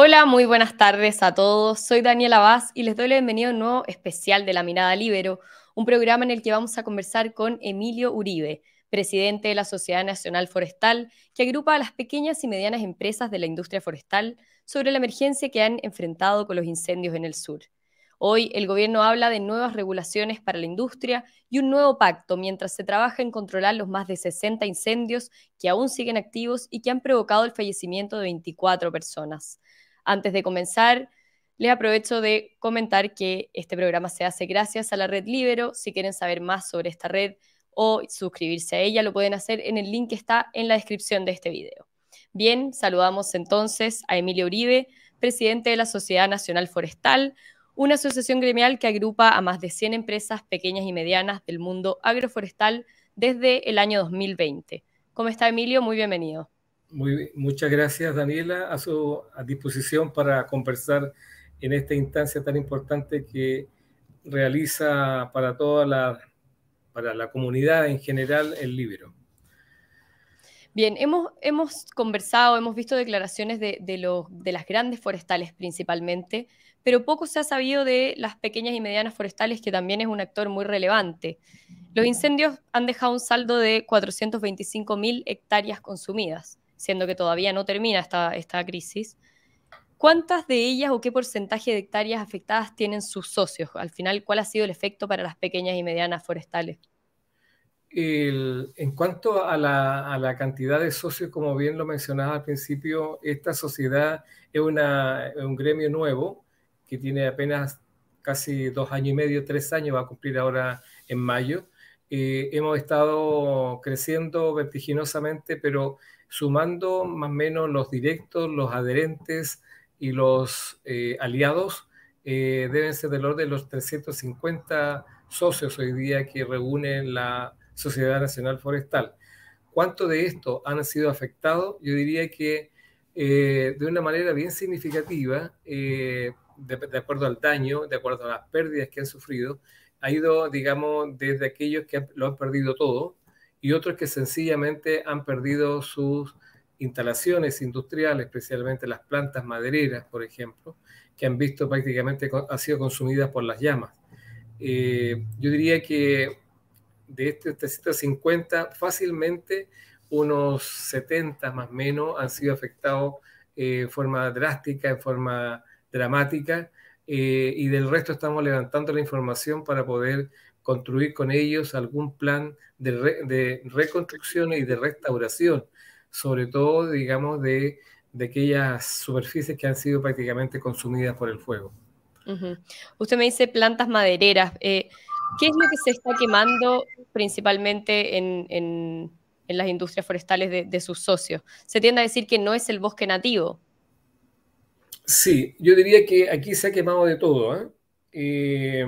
Hola, muy buenas tardes a todos. Soy Daniela Vaz y les doy la bienvenida a un nuevo especial de La Mirada Libero, un programa en el que vamos a conversar con Emilio Uribe, presidente de la Sociedad Nacional Forestal, que agrupa a las pequeñas y medianas empresas de la industria forestal sobre la emergencia que han enfrentado con los incendios en el sur. Hoy el gobierno habla de nuevas regulaciones para la industria y un nuevo pacto mientras se trabaja en controlar los más de 60 incendios que aún siguen activos y que han provocado el fallecimiento de 24 personas. Antes de comenzar, les aprovecho de comentar que este programa se hace gracias a la red Libero. Si quieren saber más sobre esta red o suscribirse a ella, lo pueden hacer en el link que está en la descripción de este video. Bien, saludamos entonces a Emilio Uribe, presidente de la Sociedad Nacional Forestal, una asociación gremial que agrupa a más de 100 empresas pequeñas y medianas del mundo agroforestal desde el año 2020. ¿Cómo está Emilio? Muy bienvenido. Muchas gracias Daniela, a su disposición para conversar en esta instancia tan importante que realiza para toda la, para la comunidad en general el libro. Bien, hemos, hemos conversado, hemos visto declaraciones de, de, de las grandes forestales principalmente, pero poco se ha sabido de las pequeñas y medianas forestales, que también es un actor muy relevante. Los incendios han dejado un saldo de 425.000 hectáreas consumidas, siendo que todavía no termina esta, esta crisis. ¿Cuántas de ellas o qué porcentaje de hectáreas afectadas tienen sus socios? Al final, ¿cuál ha sido el efecto para las pequeñas y medianas forestales? en cuanto a la, cantidad de socios, como bien lo mencionaba al principio, esta sociedad es, una, un gremio nuevo que tiene apenas casi dos años y medio, tres años, va a cumplir ahora en mayo. Eh, hemos estado creciendo vertiginosamente, pero sumando más o menos los directos, los adherentes y los eh, aliados, eh, deben ser del orden de los 350 socios hoy día que reúnen la Sociedad Nacional Forestal. ¿Cuánto de esto han sido afectados? Yo diría que de una manera bien significativa, de, acuerdo al daño, de acuerdo a las pérdidas que han sufrido, ha ido, digamos, desde aquellos que lo han perdido todo y otros que sencillamente han perdido sus instalaciones industriales, especialmente las plantas madereras, por ejemplo, que han visto prácticamente han sido consumidas por las llamas. Eh, yo diría que de estos 350, fácilmente unos 70 más o menos han sido afectados eh, forma drástica, en forma dramática eh, y del resto estamos levantando la información para poder construir con ellos algún plan de, reconstrucción y de restauración, sobre todo, digamos, de, aquellas superficies que han sido prácticamente consumidas por el fuego. Usted me dice plantas madereras. Eh, ¿Qué es lo que se está quemando principalmente en, las industrias forestales de, de, sus socios? Se tiende a decir que no es el bosque nativo. Sí, yo diría que aquí se ha quemado de todo. ¿eh? Eh,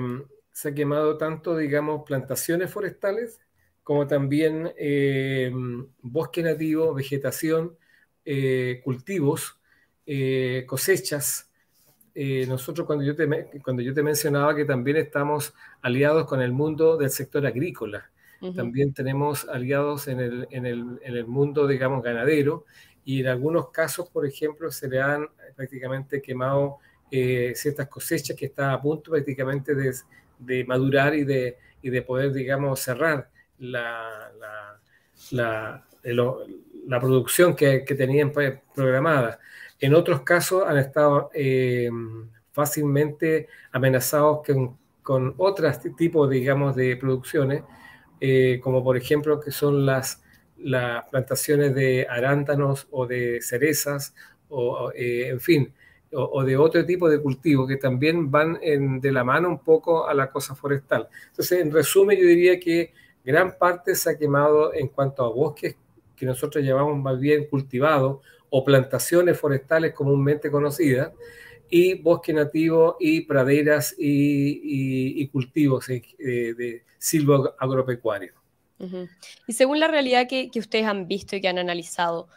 se ha quemado tanto, digamos, plantaciones forestales como también eh, bosque nativo, vegetación, cultivos, cosechas. nosotros cuando yo, te, cuando yo te mencionaba que también estamos aliados con el mundo del sector agrícola, también tenemos aliados en el, en, el, en el mundo, digamos, ganadero, y en algunos casos, por ejemplo, se le han prácticamente quemado eh, ciertas cosechas que están a punto prácticamente de, de madurar y de, y de, poder, digamos, cerrar la, la, la, producción que, que, tenían programada. En otros casos han estado eh, fácilmente amenazados con, con otros tipos, digamos, de producciones, eh, como por ejemplo que son las las plantaciones de arándanos o de cerezas, o, eh, en fin, o, de otro tipo de cultivos que también van de la mano un poco a la cosa forestal. Entonces, en resumen, yo diría que gran parte se ha quemado en cuanto a bosques que nosotros llamamos más bien cultivados o plantaciones forestales comúnmente conocidas, y bosque nativo y praderas y, cultivos eh, de silvo agropecuario. Y según la realidad que, ustedes han visto y que han analizado,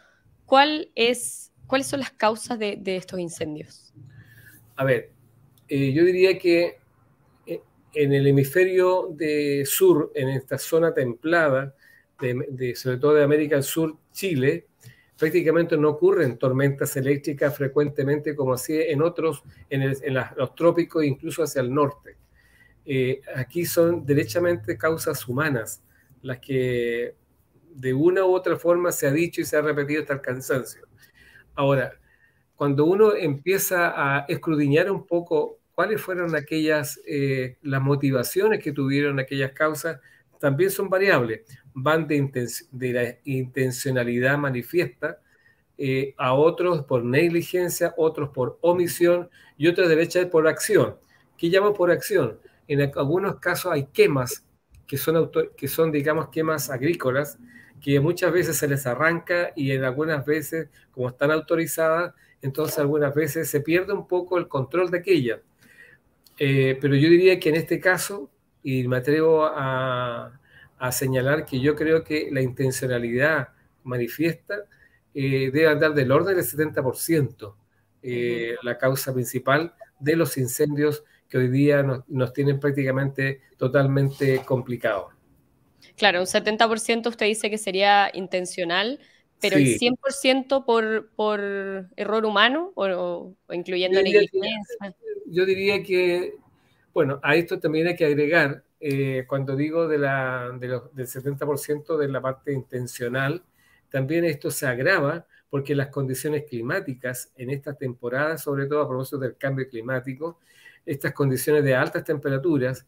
¿cuál es, ¿cuáles son las causas de, estos incendios? A ver, eh, yo diría que eh, en el hemisferio de sur, en esta zona templada, sobre todo de América del Sur, Chile, prácticamente no ocurren tormentas eléctricas frecuentemente como así en otros, en, los trópicos, incluso hacia el norte. Eh, aquí son derechamente causas humanas las que de una u otra forma se ha dicho y se ha repetido hasta el cansancio. Ahora, cuando uno empieza a escrudiñar un poco cuáles fueron aquellas, eh, las motivaciones que tuvieron aquellas causas, también son variables. Van de, de la intencionalidad manifiesta eh, a otros por negligencia, otros por omisión y otros de por acción. ¿Qué llamo por acción? En algunos casos hay quemas que son, que son, digamos, quemas agrícolas, que muchas veces se les arranca y en algunas veces, como están autorizadas, entonces algunas veces se pierde un poco el control de aquella. Eh, pero yo diría que en este caso, y me atrevo a, señalar que yo creo que la intencionalidad manifiesta eh, debe andar del orden del 70%, eh, la causa principal de los incendios que hoy día nos, tienen prácticamente totalmente complicados. Claro, un 70% usted dice que sería intencional, pero el 100% por, por error humano o, incluyendo negligencia. Yo diría que, bueno, a esto también hay que agregar, eh, cuando digo de la, del 70% de la parte intencional, también esto se agrava porque las condiciones climáticas en esta temporada, sobre todo a propósito del cambio climático, estas condiciones de altas temperaturas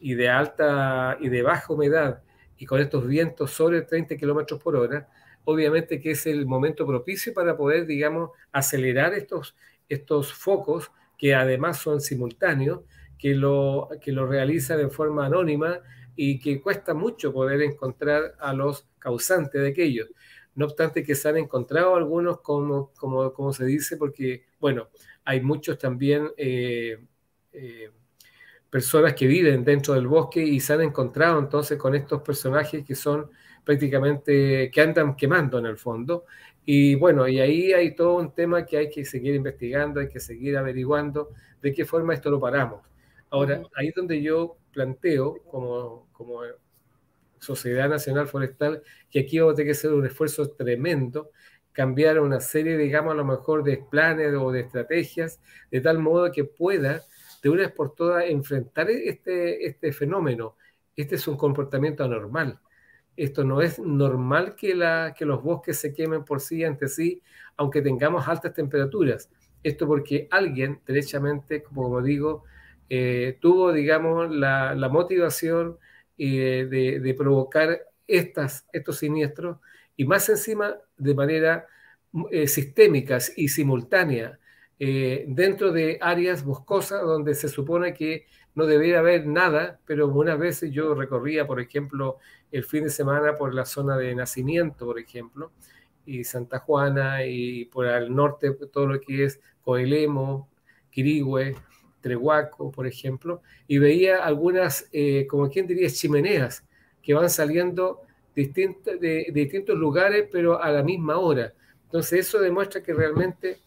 y de alta y de baja humedad y con estos vientos sobre 30 kilómetros por hora, obviamente que es el momento propicio para poder, digamos, acelerar estos, estos focos que además son simultáneos, que lo, que lo realizan en forma anónima y que cuesta mucho poder encontrar a los causantes de aquellos. No obstante que se han encontrado algunos, como, como, como se dice, porque, bueno, hay muchos también eh, eh, personas que viven dentro del bosque y se han encontrado entonces con estos personajes que son prácticamente, que andan quemando en el fondo. Y bueno, y ahí hay todo un tema que hay que seguir investigando, hay que seguir averiguando de qué forma esto lo paramos. Ahora, ahí es donde yo planteo como, como Sociedad Nacional Forestal que aquí vamos a tener que hacer un esfuerzo tremendo, cambiar una serie, digamos, a lo mejor de planes o de estrategias, de tal modo que pueda de una vez por todas enfrentar este, este fenómeno. Este es un comportamiento anormal. Esto no es normal que, la, que los bosques se quemen por sí ante sí, aunque tengamos altas temperaturas. Esto porque alguien, derechamente, como digo, eh, tuvo, digamos, la, la motivación eh, de, de, provocar estas, estos siniestros y más encima de manera eh, sistémica y simultánea eh, dentro de áreas boscosas donde se supone que no debería haber nada, pero unas veces yo recorría, por ejemplo, el fin de semana por la zona de Nacimiento, por ejemplo, y Santa Juana, y por el norte todo lo que es Coelemo, Quirigüe, Trehuaco, por ejemplo, y veía algunas, eh, como quien diría, chimeneas que van saliendo de distintos lugares, pero a la misma hora. Entonces eso demuestra que realmente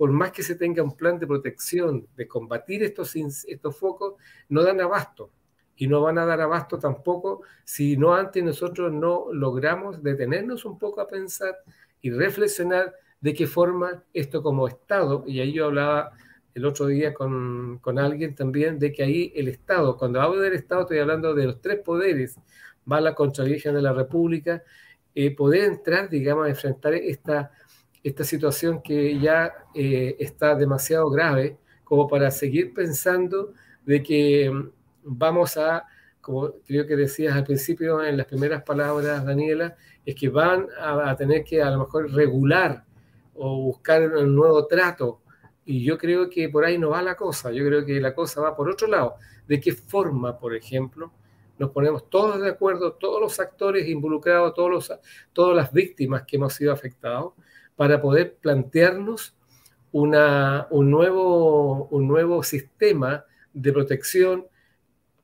por más que se tenga un plan de protección, de combatir estos, estos focos, no dan abasto. Y no van a dar abasto tampoco si no antes nosotros no logramos detenernos un poco a pensar y reflexionar de qué forma esto como Estado, y ahí yo hablaba el otro día con, con alguien también, de que ahí el Estado, cuando hablo del Estado estoy hablando de los tres poderes, va la Contraloría de la República, eh, poder entrar, digamos, a enfrentar esta esta situación que ya eh, está demasiado grave como para seguir pensando de que mm, vamos a, como creo que decías al principio en las primeras palabras, Daniela, es que van a, tener que a lo mejor regular o buscar un nuevo trato. Y yo creo que por ahí no va la cosa, yo creo que la cosa va por otro lado. ¿De qué forma, por ejemplo, nos ponemos todos de acuerdo, todos los actores involucrados, todos los, todas las víctimas que hemos sido afectados, para poder plantearnos una, un, nuevo, un nuevo sistema de protección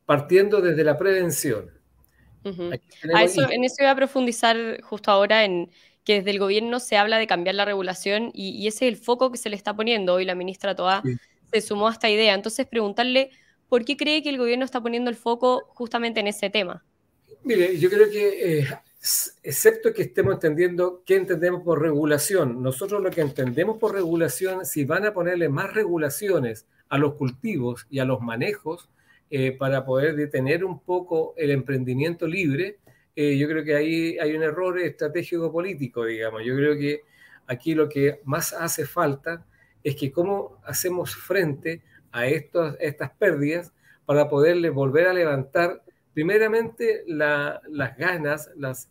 partiendo desde la prevención. eso, en eso iba a profundizar justo ahora en que desde el gobierno se habla de cambiar la regulación y, ese es el foco que se le está poniendo. Hoy la ministra Toa se sumó a esta idea. Entonces, preguntarle por qué cree que el gobierno está poniendo el foco justamente en ese tema. Mire, yo creo que eh, excepto que estemos entendiendo qué entendemos por regulación. Nosotros lo que entendemos por regulación, si van a ponerle más regulaciones a los cultivos y a los manejos eh, para poder detener un poco el emprendimiento libre, eh, yo creo que ahí hay un error estratégico político, digamos. Yo creo que aquí lo que más hace falta es que cómo hacemos frente a estas pérdidas para poderle volver a levantar primeramente las ganas, las,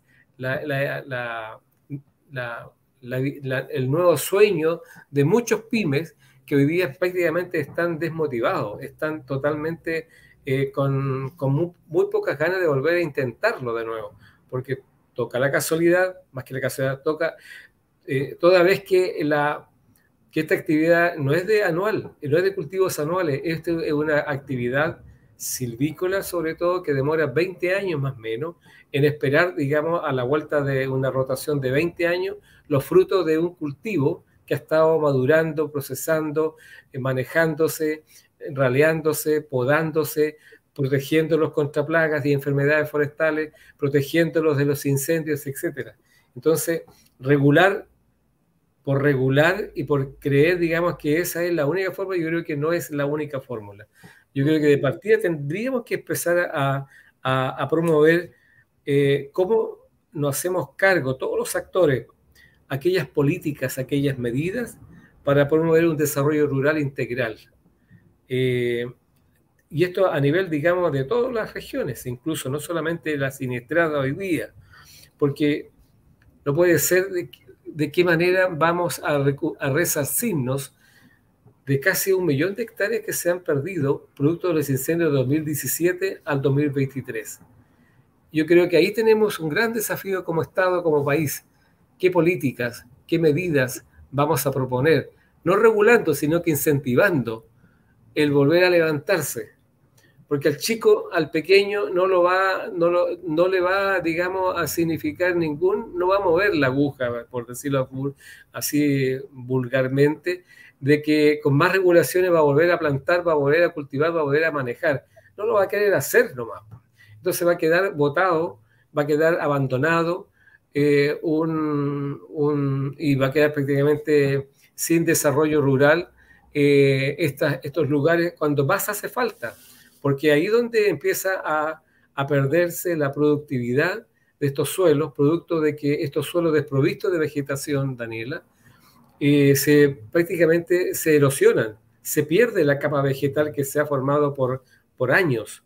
el nuevo sueño de muchos pymes que hoy día prácticamente están desmotivados, están totalmente eh, con, muy, pocas ganas de volver a intentarlo de nuevo, porque toca la casualidad, más que la casualidad, toca eh, toda vez que, la, que esta actividad no es de anual, no es de cultivos anuales, esto es una actividad silvícola sobre todo que demora 20 años más o menos en esperar, digamos, a la vuelta de una rotación de 20 años, los frutos de un cultivo que ha estado madurando, procesando, eh, manejándose, raleándose, podándose, protegiéndolos contra plagas y enfermedades forestales, protegiéndolos de los incendios, etc. Entonces, regular por regular y por creer, digamos, que esa es la única forma, yo creo que no es la única fórmula. Yo creo que de partida tendríamos que empezar a, promover eh, cómo nos hacemos cargo, todos los actores, aquellas políticas, aquellas medidas para promover un desarrollo rural integral. Eh, y esto a nivel, digamos, de todas las regiones, incluso no solamente la siniestrada hoy día, porque no puede ser de, qué manera vamos a, a resarcirnos de casi un millón de hectáreas que se han perdido producto de los incendios de 2017 al 2023. Yo creo que ahí tenemos un gran desafío como Estado, como país. ¿Qué políticas, qué medidas vamos a proponer? No regulando, sino que incentivando el volver a levantarse. Porque al chico, al pequeño, no, lo va, no, no le va, digamos, a significar ningún, no va a mover la aguja, por decirlo así vulgarmente, de que con más regulaciones va a volver a plantar, va a volver a cultivar, va a volver a manejar. No lo va a querer hacer nomás. Entonces va a quedar botado, va a quedar abandonado eh, y va a quedar prácticamente sin desarrollo rural eh, estos lugares cuando más hace falta, porque ahí donde empieza a, a perderse la productividad de estos suelos, producto de que estos suelos desprovistos de vegetación, Daniela, eh, se, prácticamente se erosionan, se pierde la capa vegetal que se ha formado por, por años.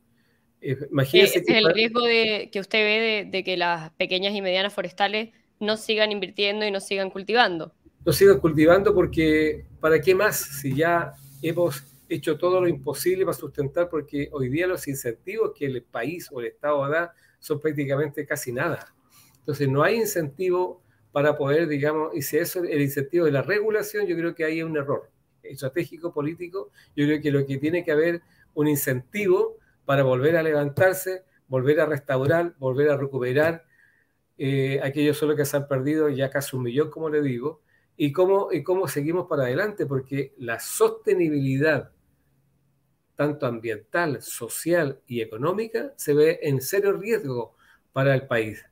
Eh, imagínese que el riesgo de, que usted ve de, que las pequeñas y medianas forestales no sigan invirtiendo y no sigan cultivando. No sigan cultivando porque ¿para qué más si ya hemos hecho todo lo imposible para sustentar? Porque hoy día los incentivos que el país o el Estado da son prácticamente casi nada. Entonces no hay incentivo para poder, digamos, y si eso es el incentivo de la regulación, yo creo que ahí hay un error estratégico, político. Yo creo que lo que tiene que haber un incentivo para volver a levantarse, volver a restaurar, volver a recuperar eh, aquellos solo que se han perdido ya casi un millón, como le digo, y cómo, y cómo seguimos para adelante, porque la sostenibilidad, tanto ambiental, social y económica, se ve en serio riesgo para el país.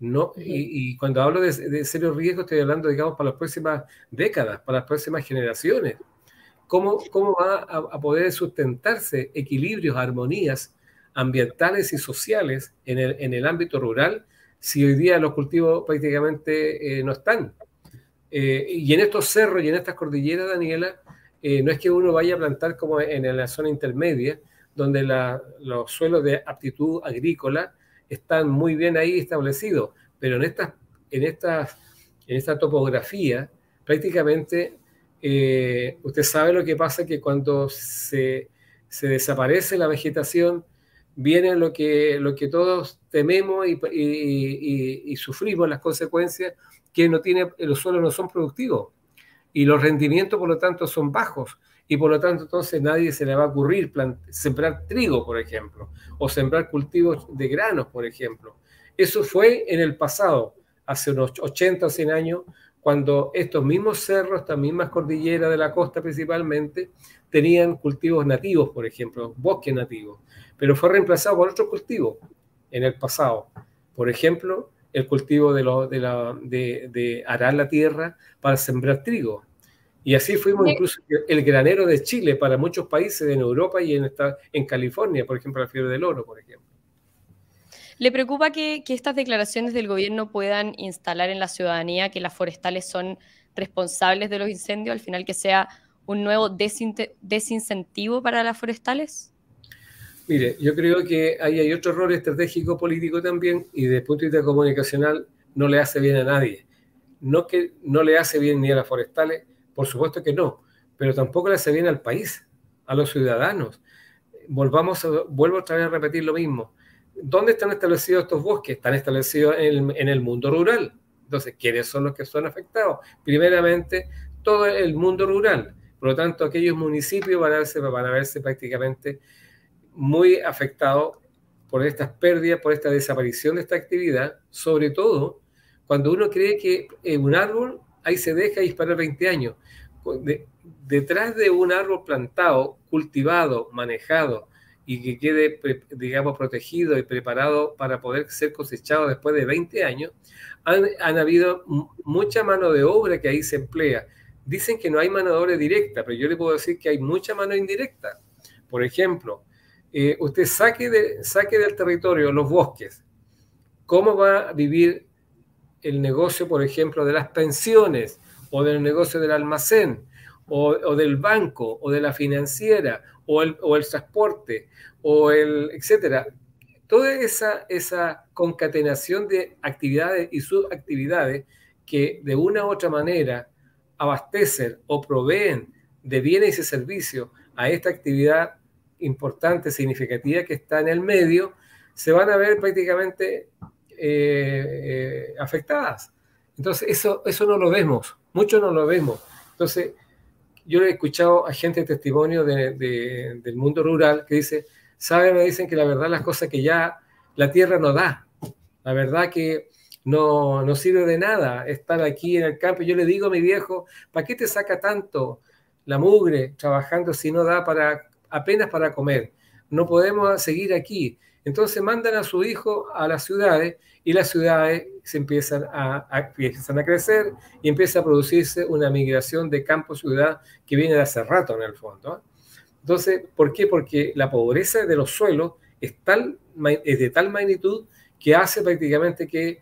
No, y, cuando hablo de, de serios riesgos, estoy hablando, digamos, para las próximas décadas, para las próximas generaciones. ¿Cómo, cómo va a, poder sustentarse equilibrios, armonías ambientales y sociales en el, en el ámbito rural si hoy día los cultivos prácticamente eh, no están? Eh, y en estos cerros y en estas cordilleras, Daniela, eh, no es que uno vaya a plantar como en, la zona intermedia, donde los suelos de aptitud agrícola están muy bien ahí establecidos, pero en, estas, en, estas, en esta topografía prácticamente eh, usted sabe lo que pasa que cuando se, se, desaparece la vegetación, viene lo que, lo que todos tememos y, y, sufrimos las consecuencias, que no tiene, los suelos no son productivos y los rendimientos, por lo tanto, son bajos y por lo tanto entonces nadie se le va a ocurrir sembrar trigo, por ejemplo, o sembrar cultivos de granos, por ejemplo. Eso fue en el pasado, hace unos 80 o 100 años, cuando estos mismos cerros, estas mismas cordilleras de la costa principalmente, tenían cultivos nativos, por ejemplo, bosques nativos, pero fue reemplazado por otros cultivos en el pasado. Por ejemplo, el cultivo de, la, de, arar la tierra para sembrar trigo. Y así fuimos incluso el granero de Chile para muchos países en Europa y en, en California, por ejemplo, la fiebre del oro, por ejemplo. ¿Le preocupa que, que, estas declaraciones del gobierno puedan instalar en la ciudadanía que las forestales son responsables de los incendios, al final que sea un nuevo desincentivo para las forestales? Mire, yo creo que ahí hay otro error estratégico político también y desde el punto de vista comunicacional no le hace bien a nadie. No que no le hace bien ni a las forestales, por supuesto que no, pero tampoco le hace bien al país, a los ciudadanos. Volvamos a, vuelvo otra vez a repetir lo mismo. ¿Dónde están establecidos estos bosques? Están establecidos en el, mundo rural. Entonces, ¿quiénes son los que son afectados? Primeramente, todo el mundo rural. Por lo tanto, aquellos municipios van a verse, van a verse prácticamente muy afectado por estas pérdidas, por esta desaparición de esta actividad, sobre todo cuando uno cree que en un árbol ahí se deja disparar 20 años. detrás de un árbol plantado, cultivado, manejado y que quede, digamos, protegido y preparado para poder ser cosechado después de 20 años, han, habido mucha mano de obra que ahí se emplea. Dicen que no hay mano de obra directa, pero yo le puedo decir que hay mucha mano indirecta. Por ejemplo, eh, usted saque, de, saque del territorio los bosques, ¿cómo va a vivir el negocio, por ejemplo, de las pensiones o del negocio del almacén o, del banco o de la financiera o el, transporte o el, etcétera? Toda esa, esa concatenación de actividades y subactividades que de una u otra manera abastecen o proveen de bienes y servicios a esta actividad importante, significativa que está en el medio, se van a ver prácticamente eh, eh, afectadas. Entonces, eso, eso no lo vemos, mucho no lo vemos. Entonces, yo he escuchado a gente testimonio del mundo rural que dice, ¿saben? Me dicen que la verdad las cosas que ya la tierra no da, la verdad que no, no sirve de nada estar aquí en el campo. Yo le digo a mi viejo, ¿para qué te saca tanto la mugre trabajando si no da para apenas para comer. No podemos seguir aquí. Entonces mandan a su hijo a las ciudades y las ciudades se empiezan a, empiezan a crecer y empieza a producirse una migración de campo-ciudad que viene de hace rato en el fondo. Entonces, ¿por qué? Porque la pobreza de los suelos es, tal, es de tal magnitud que hace prácticamente que,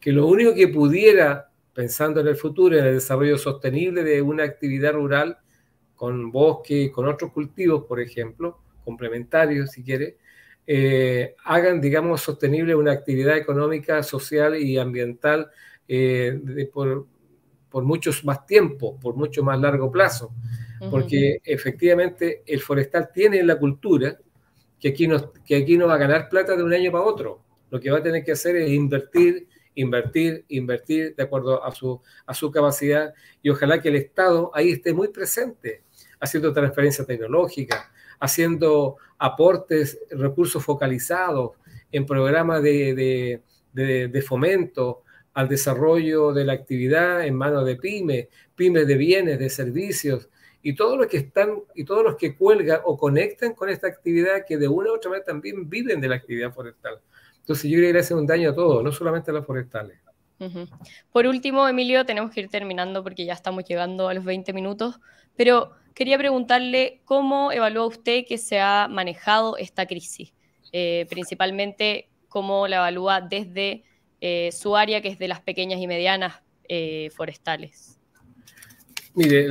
que lo único que pudiera, pensando en el futuro, en el desarrollo sostenible de una actividad rural, con bosque, con otros cultivos, por ejemplo, complementarios si quiere, eh, hagan, digamos, sostenible una actividad económica, social y ambiental eh, por, por muchos más tiempo, por mucho más largo plazo. Porque efectivamente el forestal tiene la cultura que aquí, no, que aquí no va a ganar plata de un año para otro. Lo que va a tener que hacer es invertir, invertir, invertir de acuerdo a su, a su capacidad y ojalá que el Estado ahí esté muy presente haciendo transferencia tecnológica, haciendo aportes, recursos focalizados en programas de, fomento al desarrollo de la actividad en manos de pymes, pymes de bienes, de servicios, y todos los que están y todos los que cuelgan o conectan con esta actividad que de una u otra manera también viven de la actividad forestal. Entonces yo creo que le hace un daño a todos, no solamente a las forestales. Por último, Emilio, tenemos que ir terminando porque ya estamos llegando a los 20 minutos, pero quería preguntarle cómo evalúa usted que se ha manejado esta crisis, eh, principalmente cómo la evalúa desde eh, su área, que es de las pequeñas y medianas eh, forestales. Mire,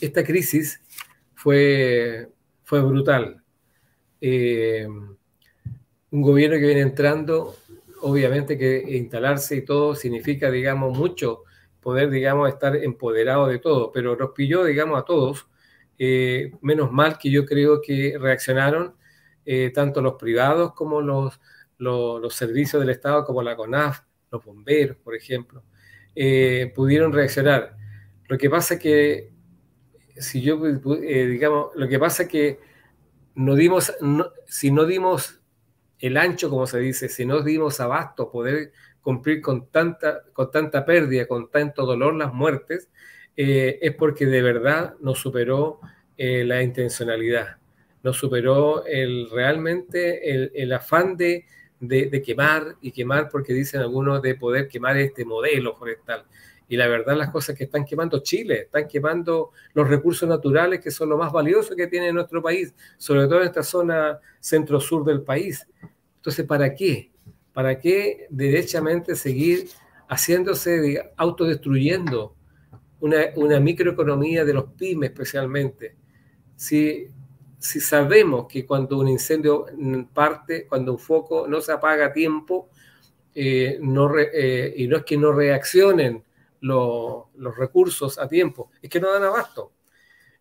esta crisis fue, fue brutal. un gobierno que viene entrando obviamente que instalarse y todo significa, digamos, mucho poder, digamos, estar empoderado de todo, pero nos pilló, digamos, a todos. Eh, menos mal que yo creo que reaccionaron eh, tanto los privados como los, los, servicios del Estado, como la CONAF, los bomberos, por ejemplo, eh, pudieron reaccionar. Lo que pasa que, si yo, digamos, lo que pasa que no dimos, si no dimos el ancho, como se dice, si no dimos abasto poder cumplir con tanta, con tanta pérdida, con tanto dolor las muertes, eh, es porque de verdad nos superó eh, la intencionalidad, nos superó el, realmente el, afán de, de, quemar y quemar porque dicen algunos de poder quemar este modelo forestal. Y la verdad las cosas que están quemando Chile, están quemando los recursos naturales que son lo más valioso que tiene nuestro país, sobre todo en esta zona centro-sur del país. Entonces, ¿para qué? ¿Para qué derechamente seguir haciéndose, autodestruyendo una, una microeconomía de los pymes especialmente? Si si sabemos que cuando un incendio parte, cuando un foco no se apaga a tiempo, eh, no eh, y no es que no reaccionen los recursos a tiempo, es que no dan abasto.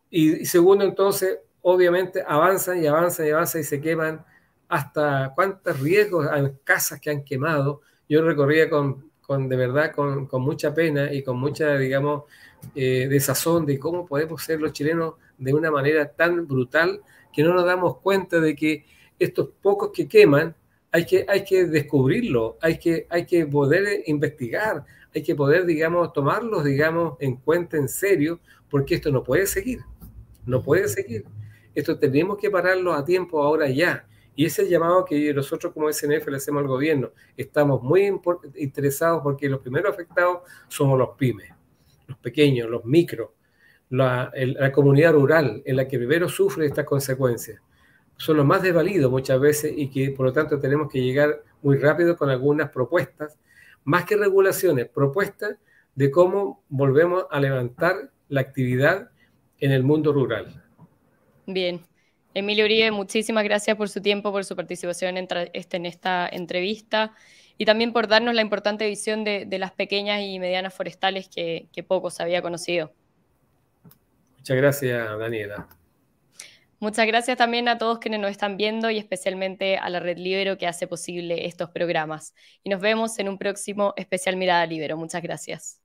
Y, segundo, entonces, obviamente avanzan y avanzan y avanzan y se queman hasta cuántos riesgos hay casas que han quemado. Yo recorría con, con de verdad, con, con, mucha pena y con mucha, digamos, eh, desazón de cómo podemos ser los chilenos de una manera tan brutal que no nos damos cuenta de que estos pocos que queman hay que, hay que descubrirlo, hay que, hay que poder investigar, hay que poder, digamos, tomarlos, digamos, en cuenta en serio, porque esto no puede seguir, no puede seguir. Esto tenemos que pararlo a tiempo ahora ya. Y ese llamado que nosotros como SNF le hacemos al gobierno. Estamos muy interesados porque los primeros afectados somos los pymes, los pequeños, los micros, la, comunidad rural en la que primero sufre estas consecuencias. Son los más desvalidos muchas veces y que por lo tanto tenemos que llegar muy rápido con algunas propuestas, más que regulaciones, propuestas de cómo volvemos a levantar la actividad en el mundo rural. Bien. Emilio Uribe, muchísimas gracias por su tiempo, por su participación en, este, en esta entrevista y también por darnos la importante visión de, las pequeñas y medianas forestales que, que poco se había conocido. Muchas gracias, Daniela. Muchas gracias también a todos quienes nos están viendo y especialmente a la Red Libero que hace posible estos programas. Y nos vemos en un próximo especial Mirada Libero. Muchas gracias.